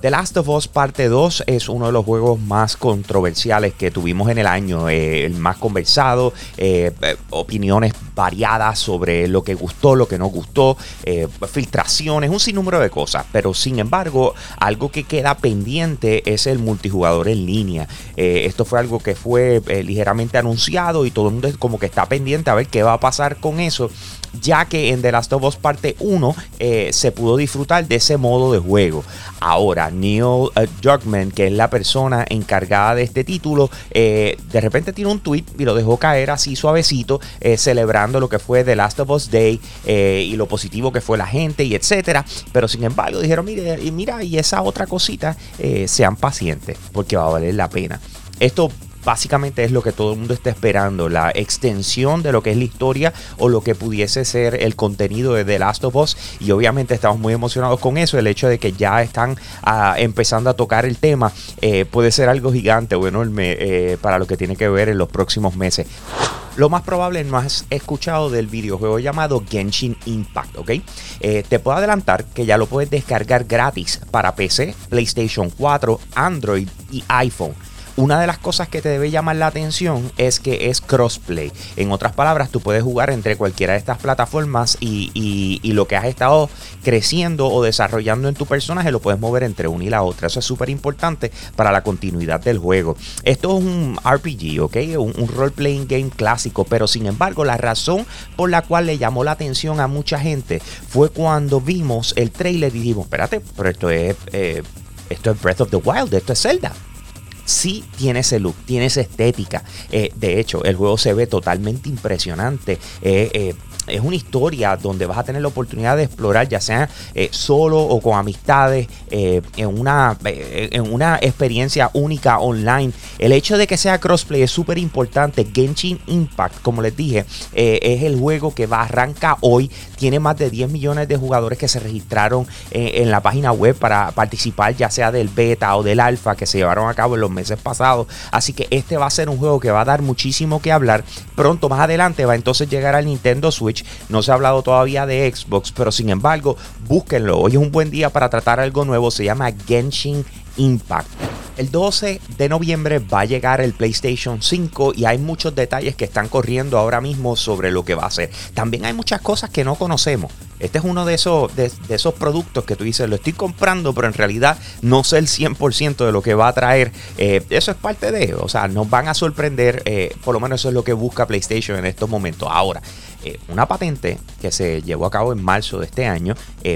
The Last of Us Parte 2 es uno de los juegos más controversiales que tuvimos en el año, eh, el más conversado, eh, eh, opiniones variadas sobre lo que gustó, lo que no gustó, filtraciones, un sinnúmero de cosas, pero sin embargo, algo que queda pendiente es el multijugador en línea. esto fue algo que fue ligeramente anunciado y todo el mundo como que está pendiente a ver qué va a pasar con eso ya que en The Last of Us Parte 1 eh, se pudo disfrutar de ese modo de juego. Ahora, Neil uh, Druckmann, que es la persona encargada de este título, eh, de repente tiene un tweet y lo dejó caer así suavecito, eh, celebrando lo que fue The Last of Us Day y lo positivo que fue la gente y etcétera. Pero sin embargo, dijeron: Mire, mira, y esa otra cosita, sean pacientes, porque va a valer la pena. Esto básicamente es lo que todo el mundo está esperando, la extensión de lo que es la historia o lo que pudiese ser el contenido de The Last of Us y obviamente estamos muy emocionados con eso, el hecho de que ya están ah, empezando a tocar el tema eh, puede ser algo gigante o enorme eh, para lo que tiene que ver en los próximos meses. Lo más probable no has escuchado del videojuego llamado Genshin Impact, ¿ok? Eh, te puedo adelantar que ya lo puedes descargar gratis para PC, PlayStation 4, Android y iPhone. Una de las cosas que te debe llamar la atención es que es crossplay. En otras palabras, tú puedes jugar entre cualquiera de estas plataformas y, lo que has estado creciendo o desarrollando en tu personaje lo puedes mover entre una y la otra. Eso es súper importante para la continuidad del juego. Esto es un RPG, ¿ok? Un, un role-playing game clásico, pero sin embargo, la razón por la cual le llamó la atención a mucha gente fue cuando vimos el trailer y dijimos, espérate, pero esto es, eh, esto es Breath of the Wild, esto es Zelda sí tiene ese look, tiene esa estética. Eh, de hecho, el juego se ve totalmente impresionante. Eh, eh, es una historia donde vas a tener la oportunidad de explorar, ya sea solo o con amistades, en, una, en una experiencia única online. El hecho de que sea crossplay es súper importante. Genshin Impact, como les dije, es el juego que va a arrancar hoy. Tiene más de 10 millones de jugadores que se registraron en la página web para participar, ya sea del beta o del alfa que se llevaron a cabo en los meses pasados. Así que este va a ser un juego que va a dar muchísimo que hablar. Pronto, más adelante, va entonces llegar al Nintendo Switch no se ha hablado todavía de Xbox, pero sin embargo, búsquenlo. Hoy es un buen día para tratar algo nuevo. Se llama Genshin Impact. El 12 de noviembre va a llegar el PlayStation 5 y hay muchos detalles que están corriendo ahora mismo sobre lo que va a ser. También hay muchas cosas que no conocemos. Este es uno de esos, de, esos productos que tú dices, lo estoy comprando, pero en realidad no sé el 100% de lo que va a traer. Eh, eso es parte de, o sea, nos van a sorprender, eh, por lo menos eso es lo que busca PlayStation en estos momentos. Ahora, eh, una patente que se llevó a cabo en marzo de este año,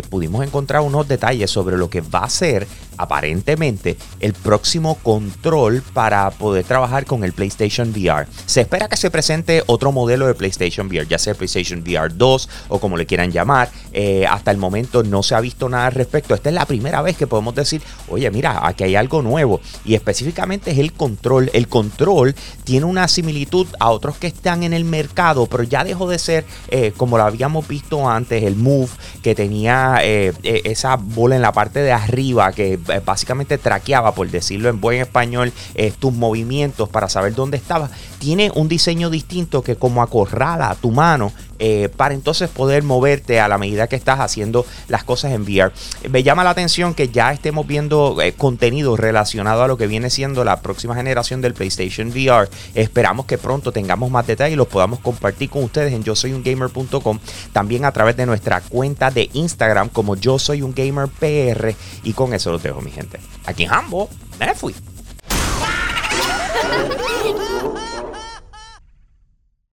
pudimos encontrar unos detalles sobre lo que va a ser aparentemente el próximo control para poder trabajar con el PlayStation VR. Se espera que se presente otro modelo de PlayStation VR, ya sea PlayStation VR 2 o como le quieran llamar. Eh, hasta el momento no se ha visto nada al respecto. Esta es la primera vez que podemos decir, oye, mira, aquí hay algo nuevo. Y específicamente es el control. El control tiene una similitud a otros que están en el mercado, pero ya dejó de ser eh, como lo habíamos visto antes, el Move, que tenía eh, esa bola en la parte de arriba que básicamente traqueaba, por decirlo en buen español, tus movimientos para saber dónde estabas. Tiene un diseño distinto que como acorrala tu mano para entonces poder moverte a la medida que estás haciendo las cosas en VR. Me llama la atención que ya estemos viendo eh, contenido relacionado a lo que viene siendo la próxima generación del PlayStation VR. Esperamos que pronto tengamos más detalles y los podamos compartir con ustedes en yo soy un gamer.com, también a través de nuestra cuenta de Instagram como yo soy un gamer PR y con eso lo dejo mi gente. Aquí en Hambo, me fui.